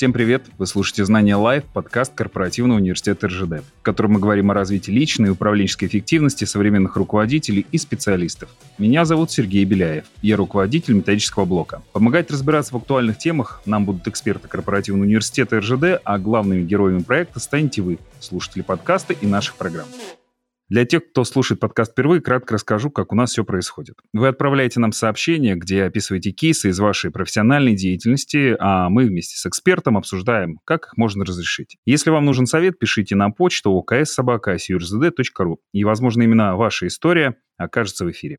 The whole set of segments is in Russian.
Всем привет! Вы слушаете «Знания Лайв», подкаст корпоративного университета РЖД, в котором мы говорим о развитии личной и управленческой эффективности современных руководителей и специалистов. Меня зовут Сергей Беляев. Я руководитель методического блока. Помогать разбираться в актуальных темах нам будут эксперты корпоративного университета РЖД, а главными героями проекта станете вы, слушатели подкаста и наших программ. Для тех, кто слушает подкаст впервые, кратко расскажу, как у нас все происходит. Вы отправляете нам сообщение, где описываете кейсы из вашей профессиональной деятельности, а мы вместе с экспертом обсуждаем, как их можно разрешить. Если вам нужен совет, пишите на почту okssobaka.surзд.ru, и, возможно, именно ваша история окажется в эфире.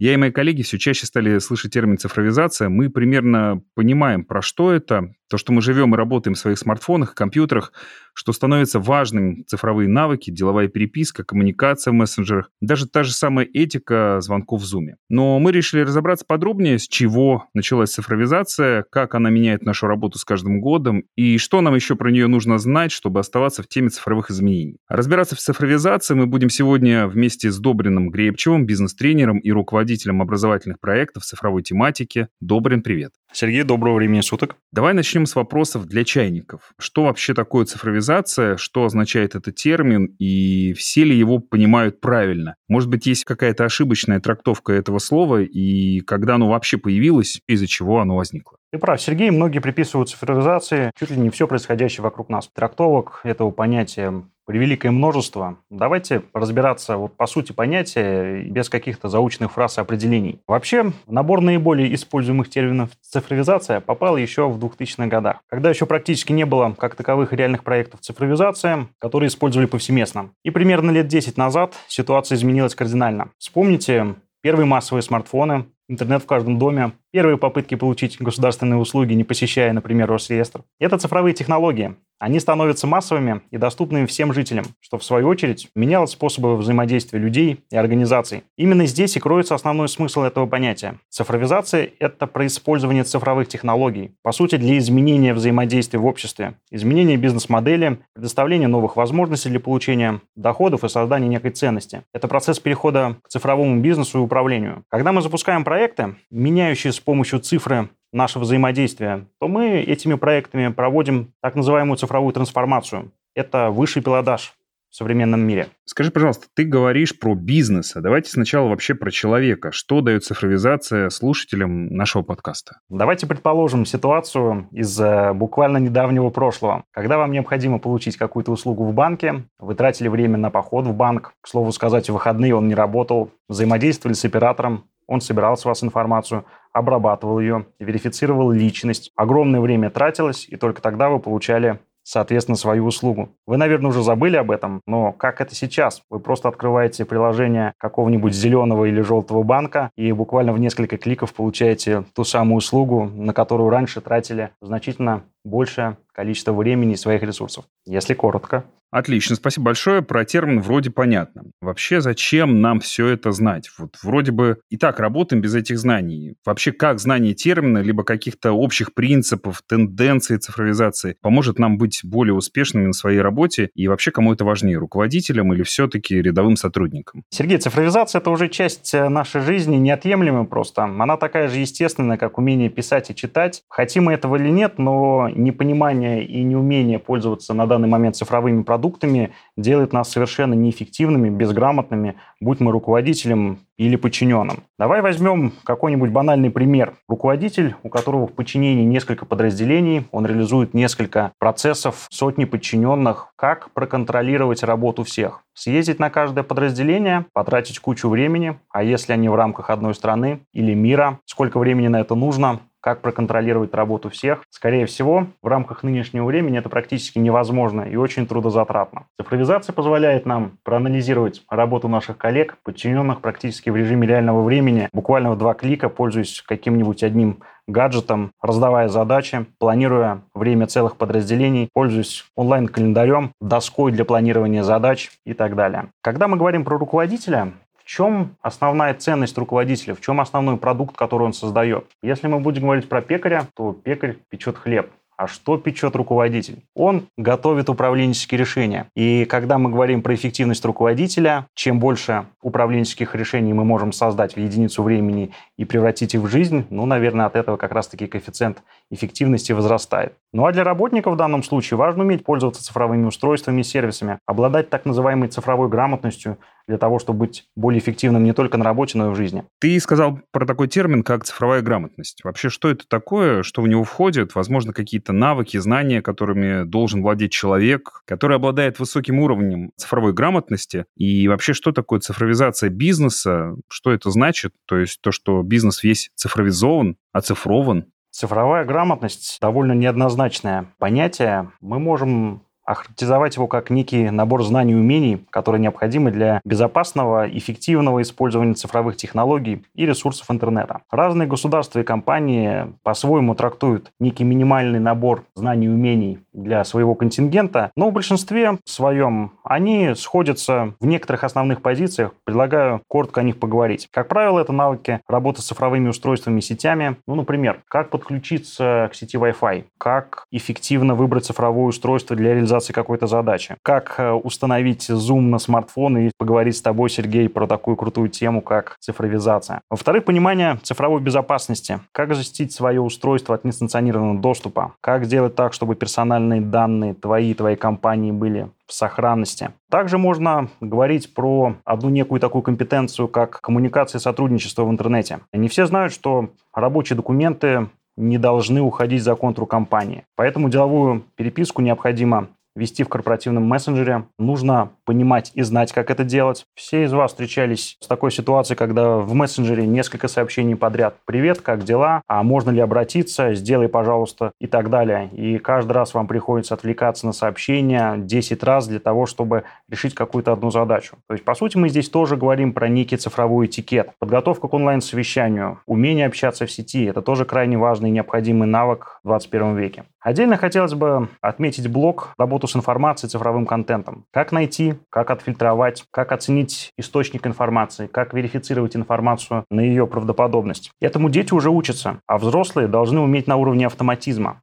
Я и мои коллеги все чаще стали слышать термин цифровизация. Мы примерно понимаем, про что это, то, что мы живем и работаем в своих смартфонах, компьютерах, что становятся важным цифровые навыки, деловая переписка, коммуникация в мессенджерах, даже та же самая этика звонков в Zoom. Но мы решили разобраться подробнее, с чего началась цифровизация, как она меняет нашу работу с каждым годом и что нам еще про нее нужно знать, чтобы оставаться в теме цифровых изменений. Разбираться в цифровизации мы будем сегодня вместе с Добриным Гребчевым, бизнес-тренером и руководителем образовательных проектов цифровой тематики. Добрин, привет. Сергей, доброго времени суток. Давай начнем с вопросов для чайников. Что вообще такое цифровизация, что означает этот термин и все ли его понимают правильно? Может быть, есть какая-то ошибочная трактовка этого слова и когда оно вообще появилось, из-за чего оно возникло? Ты прав, Сергей. Многие приписывают цифровизации чуть ли не все происходящее вокруг нас. Трактовок этого понятия превеликое множество. Давайте разбираться вот по сути понятия без каких-то заученных фраз и определений. Вообще, набор наиболее используемых терминов цифровизация попал еще в 2000-х годах, когда еще практически не было как таковых реальных проектов цифровизации, которые использовали повсеместно. И примерно лет 10 назад ситуация изменилась кардинально. Вспомните первые массовые смартфоны, интернет в каждом доме, первые попытки получить государственные услуги, не посещая, например, Росреестр. Это цифровые технологии. Они становятся массовыми и доступными всем жителям, что в свою очередь меняло способы взаимодействия людей и организаций. Именно здесь и кроется основной смысл этого понятия. Цифровизация – это происпользование цифровых технологий, по сути, для изменения взаимодействия в обществе, изменения бизнес-модели, предоставления новых возможностей для получения доходов и создания некой ценности. Это процесс перехода к цифровому бизнесу и управлению. Когда мы запускаем проекты, меняющие с помощью цифры наше взаимодействие, то мы этими проектами проводим так называемую цифровую трансформацию. Это высший пилотаж в современном мире. Скажи, пожалуйста, ты говоришь про бизнес, а давайте сначала вообще про человека. Что дает цифровизация слушателям нашего подкаста? Давайте предположим ситуацию из э, буквально недавнего прошлого. Когда вам необходимо получить какую-то услугу в банке, вы тратили время на поход в банк, к слову сказать, в выходные он не работал, взаимодействовали с оператором, он собирал с вас информацию, обрабатывал ее, верифицировал личность. Огромное время тратилось, и только тогда вы получали соответственно, свою услугу. Вы, наверное, уже забыли об этом, но как это сейчас? Вы просто открываете приложение какого-нибудь зеленого или желтого банка и буквально в несколько кликов получаете ту самую услугу, на которую раньше тратили значительно большее количество времени и своих ресурсов. Если коротко. Отлично, спасибо большое. Про термин вроде понятно. Вообще, зачем нам все это знать? Вот вроде бы и так работаем без этих знаний. Вообще, как знание термина, либо каких-то общих принципов, тенденций цифровизации поможет нам быть более успешными на своей работе? И вообще, кому это важнее, руководителям или все-таки рядовым сотрудникам? Сергей, цифровизация – это уже часть э, нашей жизни, неотъемлемая просто. Она такая же естественная, как умение писать и читать. Хотим мы этого или нет, но непонимание и неумение пользоваться на данный момент цифровыми продуктами делает нас совершенно неэффективными, безграмотными, будь мы руководителем или подчиненным. Давай возьмем какой-нибудь банальный пример. Руководитель, у которого в подчинении несколько подразделений, он реализует несколько процессов, сотни подчиненных. Как проконтролировать работу всех? Съездить на каждое подразделение, потратить кучу времени, а если они в рамках одной страны или мира, сколько времени на это нужно, как проконтролировать работу всех. Скорее всего, в рамках нынешнего времени это практически невозможно и очень трудозатратно. Цифровизация позволяет нам проанализировать работу наших коллег, подчиненных практически в режиме реального времени, буквально в два клика, пользуясь каким-нибудь одним гаджетом, раздавая задачи, планируя время целых подразделений, пользуясь онлайн-календарем, доской для планирования задач и так далее. Когда мы говорим про руководителя, чем основная ценность руководителя, в чем основной продукт, который он создает? Если мы будем говорить про пекаря, то пекарь печет хлеб, А что печет руководитель? Он готовит управленческие решения. И когда мы говорим про эффективность руководителя, чем больше управленческих решений мы можем создать в единицу времени и превратить их в жизнь, ну, наверное, от этого как раз-таки коэффициент эффективности возрастает. Ну а для работников в данном случае важно уметь пользоваться цифровыми устройствами и сервисами, обладать так называемой цифровой грамотностью для того, чтобы быть более эффективным не только на работе, но и в жизни. Ты сказал про такой термин, как цифровая грамотность. Вообще, что это такое, что в него входит? Возможно, какие-то навыки, знания, которыми должен владеть человек, который обладает высоким уровнем цифровой грамотности. И вообще, что такое цифровизация бизнеса? Что это значит? То есть то, что бизнес весь цифровизован, оцифрован? Цифровая грамотность довольно неоднозначное понятие. Мы можем охарактеризовать его как некий набор знаний и умений, которые необходимы для безопасного, эффективного использования цифровых технологий и ресурсов интернета. Разные государства и компании по-своему трактуют некий минимальный набор знаний и умений для своего контингента, но в большинстве своем они сходятся в некоторых основных позициях. Предлагаю коротко о них поговорить. Как правило, это навыки работы с цифровыми устройствами и сетями. Ну, например, как подключиться к сети Wi-Fi, как эффективно выбрать цифровое устройство для реализации какой-то задачи. Как э, установить Zoom на смартфон и поговорить с тобой, Сергей, про такую крутую тему, как цифровизация. Во-вторых, понимание цифровой безопасности. Как защитить свое устройство от несанкционированного доступа. Как сделать так, чтобы персональные данные твои и твоей компании были в сохранности. Также можно говорить про одну некую такую компетенцию, как коммуникация и сотрудничество в интернете. Не все знают, что рабочие документы не должны уходить за контур компании. Поэтому деловую переписку необходимо вести в корпоративном мессенджере. Нужно понимать и знать, как это делать. Все из вас встречались с такой ситуацией, когда в мессенджере несколько сообщений подряд. «Привет, как дела? А можно ли обратиться? Сделай, пожалуйста» и так далее. И каждый раз вам приходится отвлекаться на сообщения 10 раз для того, чтобы решить какую-то одну задачу. То есть, по сути, мы здесь тоже говорим про некий цифровой этикет. Подготовка к онлайн-совещанию, умение общаться в сети – это тоже крайне важный и необходимый навык в 21 веке. Отдельно хотелось бы отметить блок работу с информацией, цифровым контентом. Как найти, как отфильтровать, как оценить источник информации, как верифицировать информацию на ее правдоподобность. Этому дети уже учатся, а взрослые должны уметь на уровне автоматизма.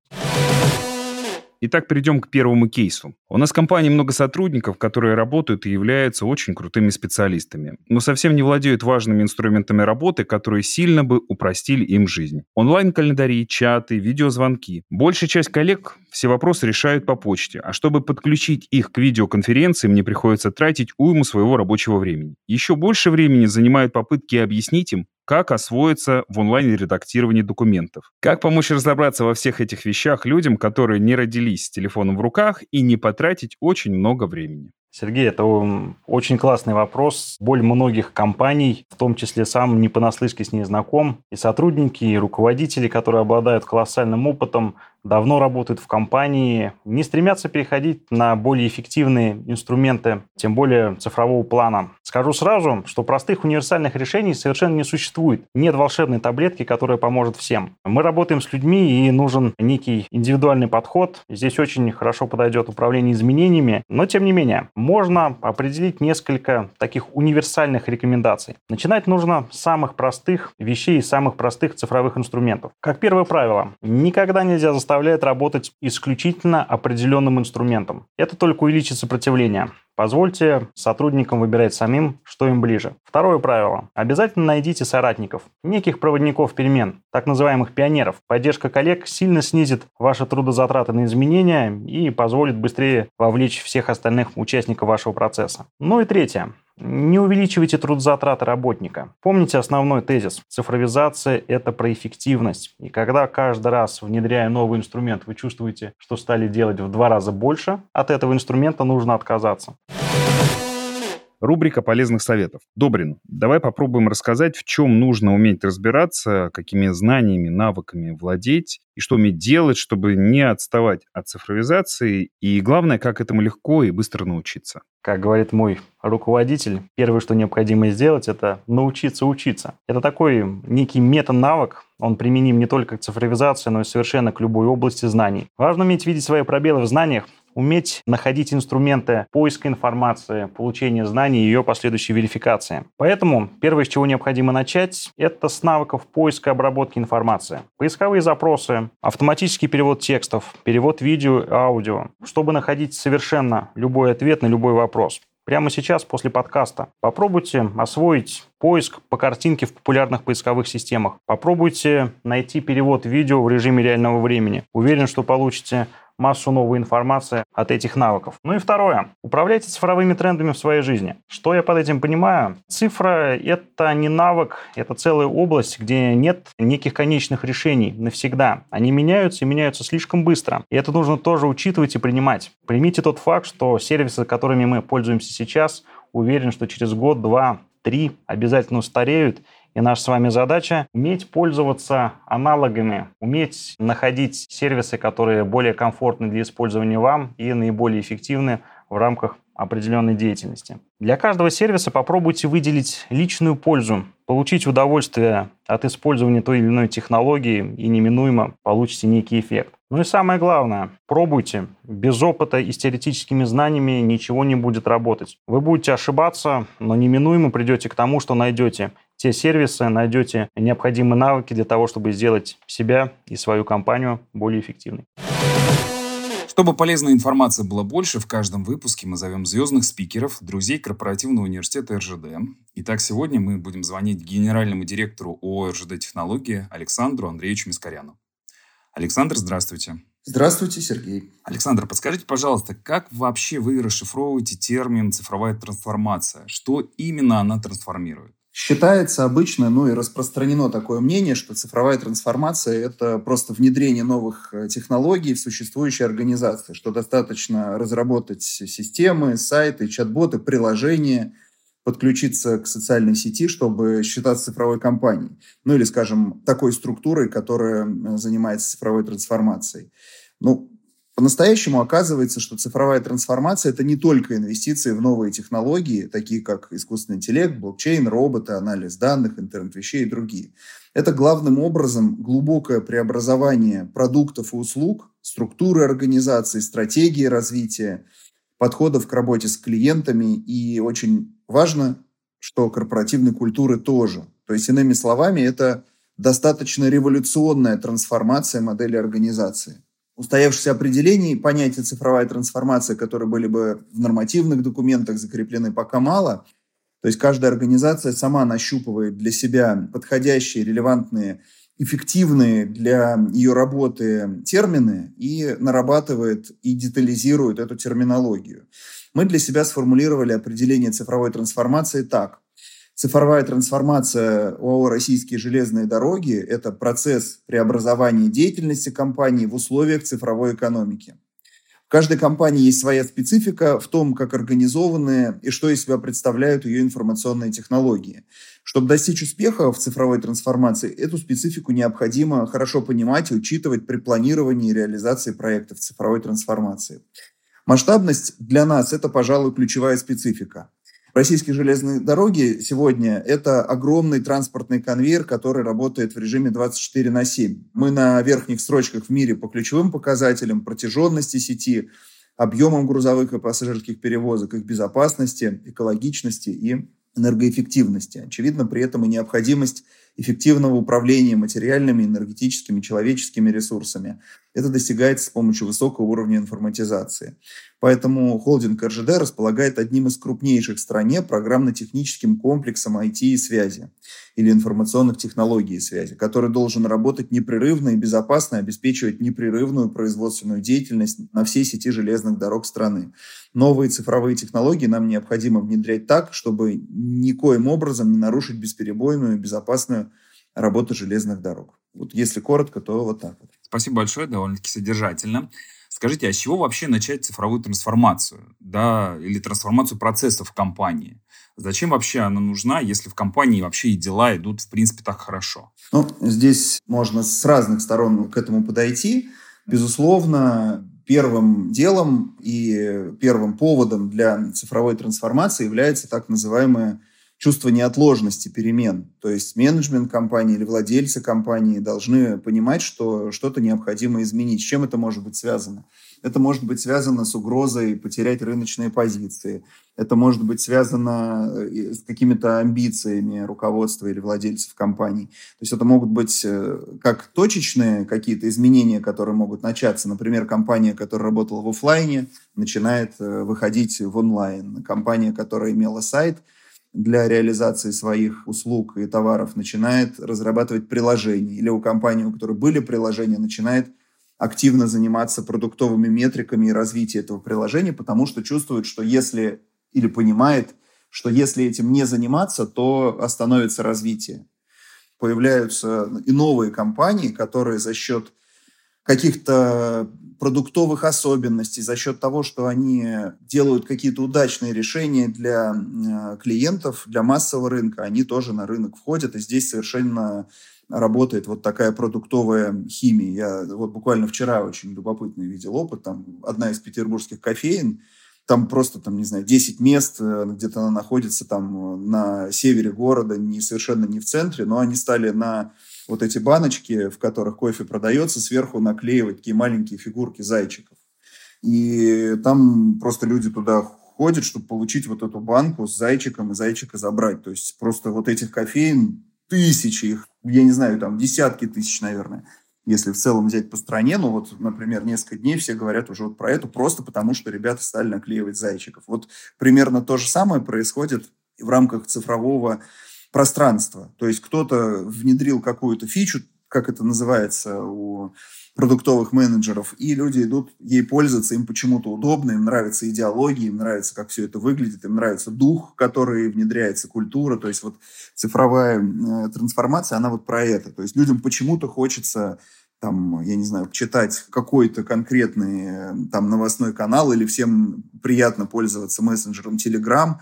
Итак, перейдем к первому кейсу. У нас в компании много сотрудников, которые работают и являются очень крутыми специалистами, но совсем не владеют важными инструментами работы, которые сильно бы упростили им жизнь. Онлайн-календари, чаты, видеозвонки. Большая часть коллег все вопросы решают по почте, а чтобы подключить их к видеоконференции, мне приходится тратить уйму своего рабочего времени. Еще больше времени занимают попытки объяснить им, как освоиться в онлайн-редактировании документов. Как помочь разобраться во всех этих вещах людям, которые не родились с телефоном в руках и не потратить очень много времени. Сергей, это очень классный вопрос. Боль многих компаний, в том числе сам не понаслышке с ней знаком, и сотрудники, и руководители, которые обладают колоссальным опытом, давно работают в компании, не стремятся переходить на более эффективные инструменты, тем более цифрового плана. Скажу сразу, что простых универсальных решений совершенно не существует. Нет волшебной таблетки, которая поможет всем. Мы работаем с людьми, и нужен некий индивидуальный подход. Здесь очень хорошо подойдет управление изменениями, но тем не менее, можно определить несколько таких универсальных рекомендаций. Начинать нужно с самых простых вещей и самых простых цифровых инструментов. Как первое правило, никогда нельзя заставить заставляет работать исключительно определенным инструментом. Это только увеличит сопротивление. Позвольте сотрудникам выбирать самим, что им ближе. Второе правило. Обязательно найдите соратников, неких проводников перемен, так называемых пионеров. Поддержка коллег сильно снизит ваши трудозатраты на изменения и позволит быстрее вовлечь всех остальных участников вашего процесса. Ну и третье. Не увеличивайте трудозатраты работника. Помните основной тезис. Цифровизация – это про эффективность. И когда каждый раз, внедряя новый инструмент, вы чувствуете, что стали делать в два раза больше, от этого инструмента нужно отказаться. Рубрика полезных советов. Добрин, давай попробуем рассказать, в чем нужно уметь разбираться, какими знаниями, навыками владеть и что уметь делать, чтобы не отставать от цифровизации, и главное, как этому легко и быстро научиться. Как говорит мой руководитель, первое, что необходимо сделать, это научиться учиться. Это такой некий мета-навык, он применим не только к цифровизации, но и совершенно к любой области знаний. Важно уметь видеть свои пробелы в знаниях, уметь находить инструменты поиска информации, получения знаний и ее последующей верификации. Поэтому первое, с чего необходимо начать, это с навыков поиска и обработки информации. Поисковые запросы, автоматический перевод текстов, перевод видео и аудио, чтобы находить совершенно любой ответ на любой вопрос прямо сейчас после подкаста. Попробуйте освоить поиск по картинке в популярных поисковых системах. Попробуйте найти перевод видео в режиме реального времени. Уверен, что получите массу новой информации от этих навыков. Ну и второе. Управляйте цифровыми трендами в своей жизни. Что я под этим понимаю? Цифра — это не навык, это целая область, где нет неких конечных решений навсегда. Они меняются и меняются слишком быстро. И это нужно тоже учитывать и принимать. Примите тот факт, что сервисы, которыми мы пользуемся сейчас, уверен, что через год, два, три обязательно устареют, и наша с вами задача уметь пользоваться аналогами, уметь находить сервисы, которые более комфортны для использования вам и наиболее эффективны в рамках определенной деятельности. Для каждого сервиса попробуйте выделить личную пользу, получить удовольствие от использования той или иной технологии и неминуемо получите некий эффект. Ну и самое главное, пробуйте. Без опыта и с теоретическими знаниями ничего не будет работать. Вы будете ошибаться, но неминуемо придете к тому, что найдете те сервисы, найдете необходимые навыки для того, чтобы сделать себя и свою компанию более эффективной. Чтобы полезной информации было больше, в каждом выпуске мы зовем звездных спикеров, друзей корпоративного университета РЖД. Итак, сегодня мы будем звонить генеральному директору ООО «РЖД Технологии» Александру Андреевичу Мискаряну. Александр, здравствуйте. Здравствуйте, Сергей. Александр, подскажите, пожалуйста, как вообще вы расшифровываете термин «цифровая трансформация»? Что именно она трансформирует? Считается обычно, ну и распространено такое мнение, что цифровая трансформация – это просто внедрение новых э, технологий в существующие организации, что достаточно разработать системы, сайты, чат-боты, приложения, подключиться к социальной сети, чтобы считаться цифровой компанией. Ну или, скажем, такой структурой, которая занимается цифровой трансформацией. Ну, по-настоящему оказывается, что цифровая трансформация – это не только инвестиции в новые технологии, такие как искусственный интеллект, блокчейн, роботы, анализ данных, интернет вещей и другие. Это главным образом глубокое преобразование продуктов и услуг, структуры организации, стратегии развития, подходов к работе с клиентами и очень важно, что корпоративной культуры тоже. То есть, иными словами, это достаточно революционная трансформация модели организации – устоявшихся определений понятия цифровая трансформация, которые были бы в нормативных документах закреплены, пока мало. То есть каждая организация сама нащупывает для себя подходящие, релевантные, эффективные для ее работы термины и нарабатывает и детализирует эту терминологию. Мы для себя сформулировали определение цифровой трансформации так. Цифровая трансформация ОАО «Российские железные дороги» – это процесс преобразования деятельности компании в условиях цифровой экономики. В каждой компании есть своя специфика в том, как организованы и что из себя представляют ее информационные технологии. Чтобы достичь успеха в цифровой трансформации, эту специфику необходимо хорошо понимать и учитывать при планировании и реализации проектов цифровой трансформации. Масштабность для нас – это, пожалуй, ключевая специфика. Российские железные дороги сегодня – это огромный транспортный конвейер, который работает в режиме 24 на 7. Мы на верхних строчках в мире по ключевым показателям протяженности сети, объемам грузовых и пассажирских перевозок, их безопасности, экологичности и энергоэффективности. Очевидно, при этом и необходимость эффективного управления материальными, энергетическими, человеческими ресурсами. Это достигается с помощью высокого уровня информатизации. Поэтому холдинг РЖД располагает одним из крупнейших в стране программно-техническим комплексом IT и связи или информационных технологий и связи, который должен работать непрерывно и безопасно обеспечивать непрерывную производственную деятельность на всей сети железных дорог страны. Новые цифровые технологии нам необходимо внедрять так, чтобы никоим образом не нарушить бесперебойную и безопасную работу железных дорог. Вот если коротко, то вот так вот. Спасибо большое, довольно-таки содержательно. Скажите, а с чего вообще начать цифровую трансформацию, да, или трансформацию процессов в компании? Зачем вообще она нужна, если в компании вообще и дела идут, в принципе, так хорошо? Ну, здесь можно с разных сторон к этому подойти. Безусловно, первым делом и первым поводом для цифровой трансформации является так называемая чувство неотложности перемен. То есть менеджмент компании или владельцы компании должны понимать, что что-то необходимо изменить. С чем это может быть связано? Это может быть связано с угрозой потерять рыночные позиции. Это может быть связано э, с какими-то амбициями руководства или владельцев компаний. То есть это могут быть э, как точечные какие-то изменения, которые могут начаться. Например, компания, которая работала в офлайне, начинает э, выходить в онлайн. Компания, которая имела сайт – для реализации своих услуг и товаров начинает разрабатывать приложения. Или у компании, у которой были приложения, начинает активно заниматься продуктовыми метриками и развитием этого приложения, потому что чувствует, что если, или понимает, что если этим не заниматься, то остановится развитие. Появляются и новые компании, которые за счет каких-то продуктовых особенностей, за счет того, что они делают какие-то удачные решения для э, клиентов, для массового рынка, они тоже на рынок входят, и здесь совершенно работает вот такая продуктовая химия. Я вот буквально вчера очень любопытный видел опыт. Там одна из петербургских кофеин, там просто, там, не знаю, 10 мест, э, где-то она находится там на севере города, не совершенно не в центре, но они стали на вот эти баночки, в которых кофе продается, сверху наклеивать такие маленькие фигурки зайчиков. И там просто люди туда ходят, чтобы получить вот эту банку с зайчиком и зайчика забрать. То есть просто вот этих кофеин тысячи, их, я не знаю, там десятки тысяч, наверное. Если в целом взять по стране, ну вот, например, несколько дней все говорят уже вот про это, просто потому что ребята стали наклеивать зайчиков. Вот примерно то же самое происходит в рамках цифрового пространства. То есть кто-то внедрил какую-то фичу, как это называется у продуктовых менеджеров, и люди идут ей пользоваться, им почему-то удобно, им нравится идеология, им нравится, как все это выглядит, им нравится дух, который внедряется, культура, то есть вот цифровая э, трансформация, она вот про это. То есть людям почему-то хочется там, я не знаю, читать какой-то конкретный э, там новостной канал или всем приятно пользоваться мессенджером Telegram,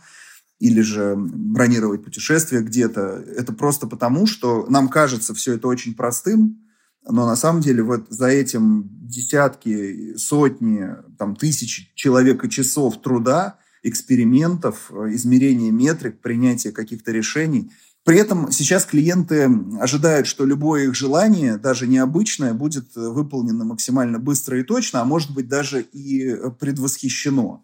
или же бронировать путешествие где-то. Это просто потому, что нам кажется все это очень простым, но на самом деле вот за этим десятки, сотни, там, тысячи человека часов труда, экспериментов, измерения метрик, принятия каких-то решений. При этом сейчас клиенты ожидают, что любое их желание, даже необычное, будет выполнено максимально быстро и точно, а может быть даже и предвосхищено.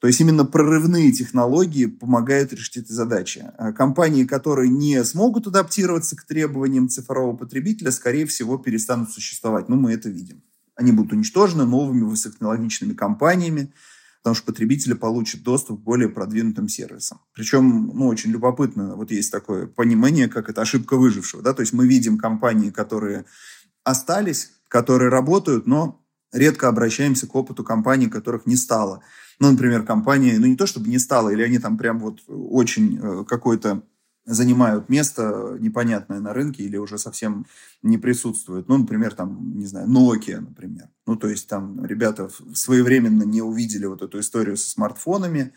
То есть именно прорывные технологии помогают решить эти задачи. А компании, которые не смогут адаптироваться к требованиям цифрового потребителя, скорее всего, перестанут существовать. Ну, мы это видим. Они будут уничтожены новыми высокотехнологичными компаниями, потому что потребители получат доступ к более продвинутым сервисам. Причем, ну, очень любопытно, вот есть такое понимание, как это ошибка выжившего, да, то есть мы видим компании, которые остались, которые работают, но редко обращаемся к опыту компаний, которых не стало. Ну, например, компании, ну не то чтобы не стало, или они там прям вот очень э, какой-то занимают место непонятное на рынке или уже совсем не присутствуют. Ну, например, там, не знаю, Nokia, например. Ну, то есть там ребята своевременно не увидели вот эту историю со смартфонами,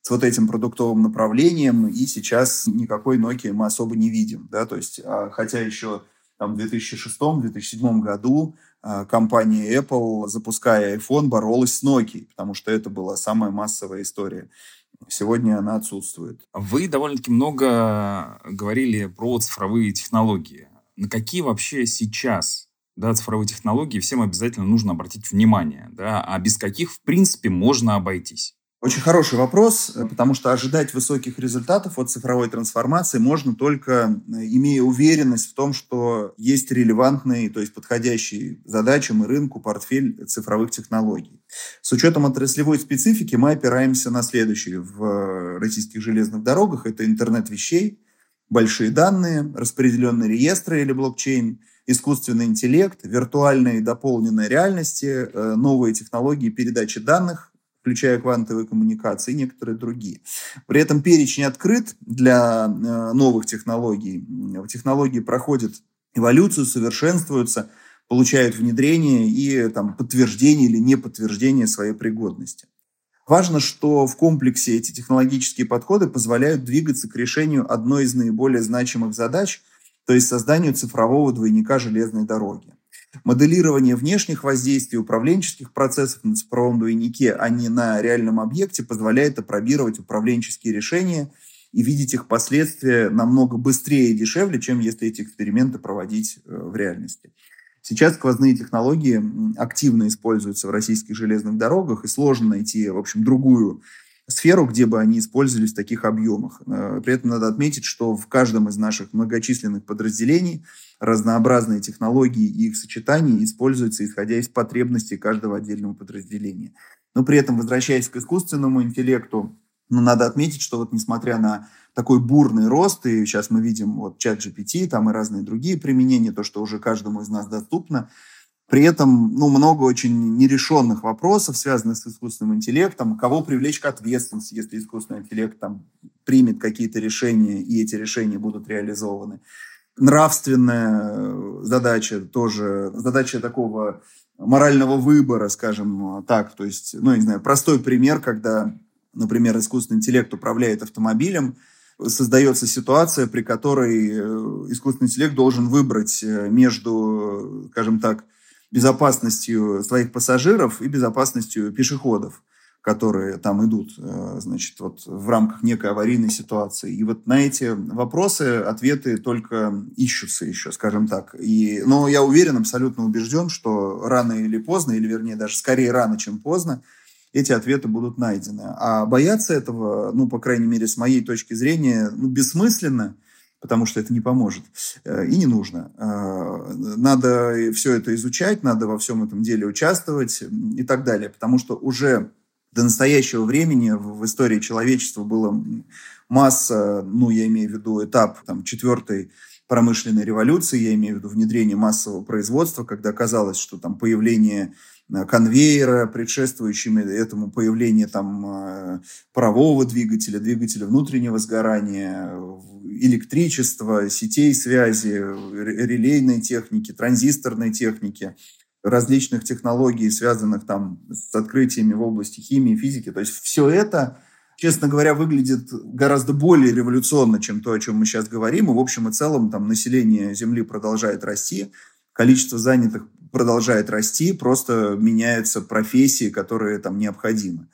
с вот этим продуктовым направлением, и сейчас никакой Nokia мы особо не видим, да, то есть, а, хотя еще там в 2006-2007 году компания Apple, запуская iPhone, боролась с Nokia, потому что это была самая массовая история. Сегодня она отсутствует. Вы довольно-таки много говорили про цифровые технологии. На какие вообще сейчас да, цифровые технологии всем обязательно нужно обратить внимание, да, а без каких, в принципе, можно обойтись? Очень хороший вопрос, э, потому что ожидать высоких результатов от цифровой трансформации можно только э, имея уверенность в том, что есть релевантный, то есть подходящий задачам и рынку портфель цифровых технологий. С учетом отраслевой специфики мы опираемся на следующее. В э, российских железных дорогах это интернет вещей, большие данные, распределенные реестры или блокчейн, искусственный интеллект, виртуальные и дополненные реальности, новые технологии передачи данных, включая квантовые коммуникации и некоторые другие. При этом перечень открыт для э, новых технологий. Технологии проходят эволюцию, совершенствуются, получают внедрение и там, подтверждение или неподтверждение своей пригодности. Важно, что в комплексе эти технологические подходы позволяют двигаться к решению одной из наиболее значимых задач, то есть созданию цифрового двойника железной дороги. Моделирование внешних воздействий управленческих процессов на цифровом двойнике, а не на реальном объекте, позволяет опробировать управленческие решения и видеть их последствия намного быстрее и дешевле, чем если эти эксперименты проводить э, в реальности. Сейчас сквозные технологии активно используются в российских железных дорогах, и сложно найти, в общем, другую сферу, где бы они использовались в таких объемах. Э, при этом надо отметить, что в каждом из наших многочисленных подразделений разнообразные технологии и их сочетания используются, исходя из потребностей каждого отдельного подразделения. Но при этом, возвращаясь к искусственному интеллекту, ну, надо отметить, что вот несмотря на такой бурный рост, и сейчас мы видим вот чат GPT, там и разные другие применения, то, что уже каждому из нас доступно, при этом ну, много очень нерешенных вопросов, связанных с искусственным интеллектом. Кого привлечь к ответственности, если искусственный интеллект там, примет какие-то решения, и эти решения будут реализованы. Нравственная задача тоже, задача такого морального выбора, скажем так. То есть, ну, я не знаю, простой пример, когда, например, искусственный интеллект управляет автомобилем, создается ситуация, при которой э, искусственный интеллект должен выбрать э, между, скажем так, безопасностью своих пассажиров и безопасностью пешеходов, которые там идут, э, значит, вот в рамках некой аварийной ситуации. И вот на эти вопросы ответы только ищутся еще, скажем так. И, но я уверен, абсолютно убежден, что рано или поздно, или вернее даже скорее рано, чем поздно, эти ответы будут найдены. А бояться этого, ну, по крайней мере, с моей точки зрения, ну, бессмысленно – потому что это не поможет э, и не нужно. Э, надо все это изучать, надо во всем этом деле участвовать и так далее, потому что уже до настоящего времени в истории человечества было масса, ну, я имею в виду этап там, четвертой промышленной революции, я имею в виду внедрение массового производства, когда казалось, что там появление Э, конвейера, предшествующими этому появление там э, парового двигателя, двигателя внутреннего сгорания, электричества, сетей связи, релейной техники, транзисторной техники, различных технологий, связанных там с открытиями в области химии, физики. То есть все это, честно говоря, выглядит гораздо более революционно, чем то, о чем мы сейчас говорим. И в общем и целом там население Земли продолжает расти, количество занятых продолжает расти, просто меняются профессии, которые там необходимы.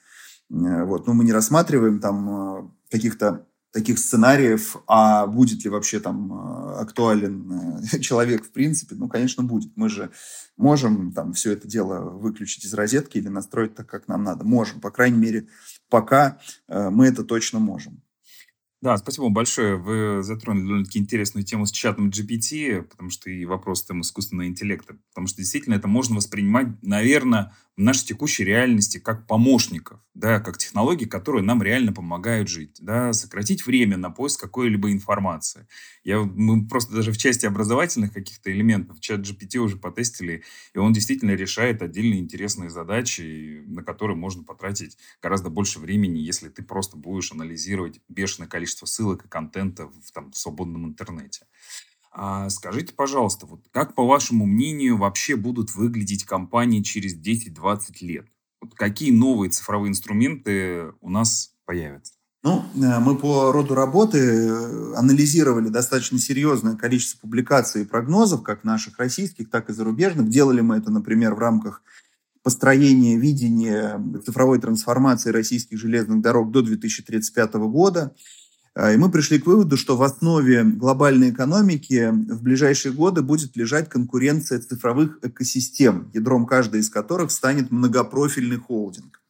Э, вот. Но мы не рассматриваем там э, каких-то таких сценариев, а будет ли вообще там э, актуален человек в принципе, ну, конечно, будет. Мы же можем там все это дело выключить из розетки или настроить так, как нам надо. Можем, по крайней мере, пока мы это точно можем. Да, спасибо вам большое. Вы затронули довольно-таки интересную тему с чатом GPT, потому что и вопрос там искусственного интеллекта. Потому что действительно это можно воспринимать, наверное, в нашей текущей реальности как помощников, да, как технологии, которые нам реально помогают жить, да, сократить время на поиск какой-либо информации. Я, мы просто даже в части образовательных каких-то элементов чат GPT уже потестили, и он действительно решает отдельные интересные задачи, на которые можно потратить гораздо больше времени, если ты просто будешь анализировать бешеное количество ссылок и контента в там, свободном интернете. А скажите, пожалуйста, вот как, по вашему мнению, вообще будут выглядеть компании через 10-20 лет? Вот какие новые цифровые инструменты у нас появятся? Ну, э, мы по роду работы э, анализировали достаточно серьезное количество публикаций и прогнозов, как наших российских, так и зарубежных. Делали мы это, например, в рамках построения видения цифровой трансформации российских железных дорог до 2035 года. А, и мы пришли к выводу, что в основе глобальной экономики в ближайшие годы будет лежать конкуренция цифровых экосистем, ядром каждой из которых станет многопрофильный холдинг.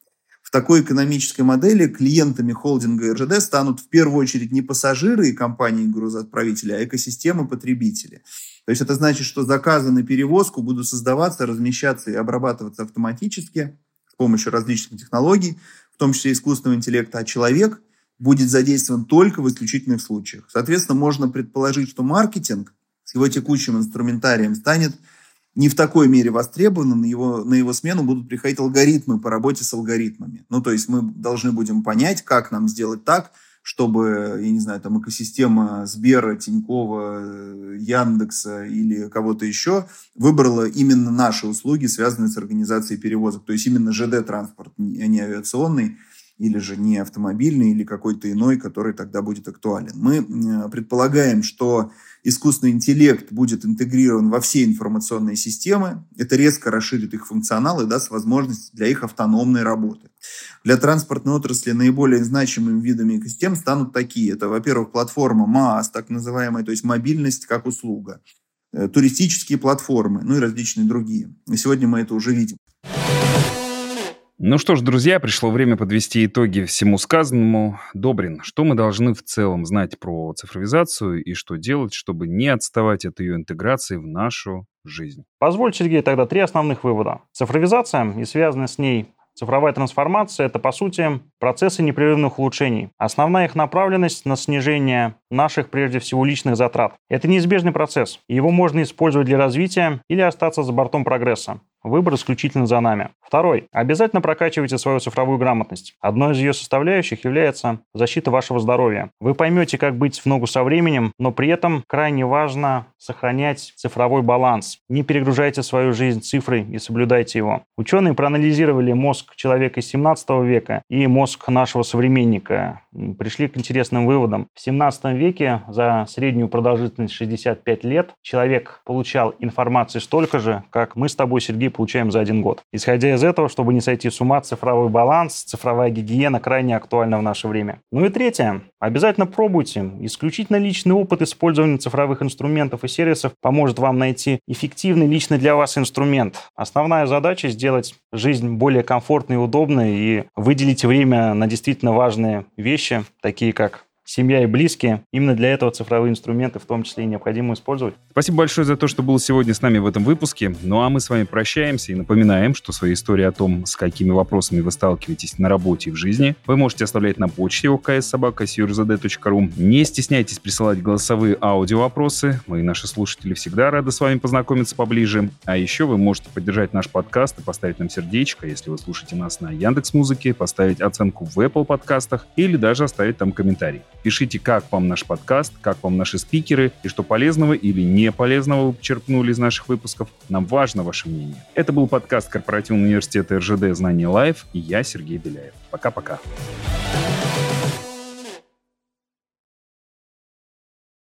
В такой экономической модели клиентами холдинга РЖД станут в первую очередь не пассажиры и компании-грузоотправители, а экосистемы-потребители. То есть это значит, что заказы на перевозку будут создаваться, размещаться и обрабатываться автоматически с помощью различных технологий, в том числе искусственного интеллекта, а человек – будет задействован только в исключительных случаях. Соответственно, можно предположить, что маркетинг с его текущим инструментарием станет не в такой мере востребован, на его, на его смену будут приходить алгоритмы по работе с алгоритмами. Ну, то есть мы должны будем понять, как нам сделать так, чтобы, я не знаю, там экосистема Сбера, Тинькова, Яндекса или кого-то еще выбрала именно наши услуги, связанные с организацией перевозок. То есть именно ЖД-транспорт, а не авиационный, или же не автомобильный, или какой-то иной, который тогда будет актуален. Мы предполагаем, что искусственный интеллект будет интегрирован во все информационные системы. Это резко расширит их функционал и даст возможность для их автономной работы. Для транспортной отрасли наиболее значимыми видами экосистем станут такие. Это, во-первых, платформа МААС, так называемая, то есть мобильность как услуга, э, туристические платформы, ну и различные другие. И сегодня мы это уже видим. Ну что ж, друзья, пришло время подвести итоги всему сказанному. Добрин, что мы должны в целом знать про цифровизацию и что делать, чтобы не отставать от ее интеграции в нашу жизнь? Позволь, Сергей, тогда три основных вывода. Цифровизация и связанная с ней Цифровая трансформация – это, по сути, процессы непрерывных улучшений. Основная их направленность на снижение наших, прежде всего, личных затрат. Это неизбежный процесс, и его можно использовать для развития или остаться за бортом прогресса. Выбор исключительно за нами. Второй. Обязательно прокачивайте свою цифровую грамотность. Одной из ее составляющих является защита вашего здоровья. Вы поймете, как быть в ногу со временем, но при этом крайне важно сохранять цифровой баланс. Не перегружайте свою жизнь цифрой и соблюдайте его. Ученые проанализировали мозг человека из 17 века и мозг нашего современника. Пришли к интересным выводам. В 17 веке за среднюю продолжительность 65 лет человек получал информации столько же, как мы с тобой, Сергей, получаем за один год. Исходя из этого, чтобы не сойти с ума, цифровой баланс, цифровая гигиена крайне актуальна в наше время. Ну и третье. Обязательно пробуйте. Исключительно личный опыт использования цифровых инструментов и сервисов поможет вам найти эффективный лично для вас инструмент. Основная задача сделать жизнь более комфортной и удобной и выделить время на действительно важные вещи, такие как семья и близкие. Именно для этого цифровые инструменты в том числе и необходимо использовать. Спасибо большое за то, что был сегодня с нами в этом выпуске. Ну а мы с вами прощаемся и напоминаем, что свои истории о том, с какими вопросами вы сталкиваетесь на работе и в жизни, вы можете оставлять на почте oksobaka.surзд.ру. Не стесняйтесь присылать голосовые аудио-вопросы. Мы и наши слушатели всегда рады с вами познакомиться поближе. А еще вы можете поддержать наш подкаст и поставить нам сердечко, если вы слушаете нас на Яндекс Музыке, поставить оценку в Apple подкастах или даже оставить там комментарий. Пишите, как вам наш подкаст, как вам наши спикеры и что полезного или не полезного вы почерпнули из наших выпусков. Нам важно ваше мнение. Это был подкаст Корпоративного университета РЖД «Знание Лайв» и я, Сергей Беляев. Пока-пока. Пока.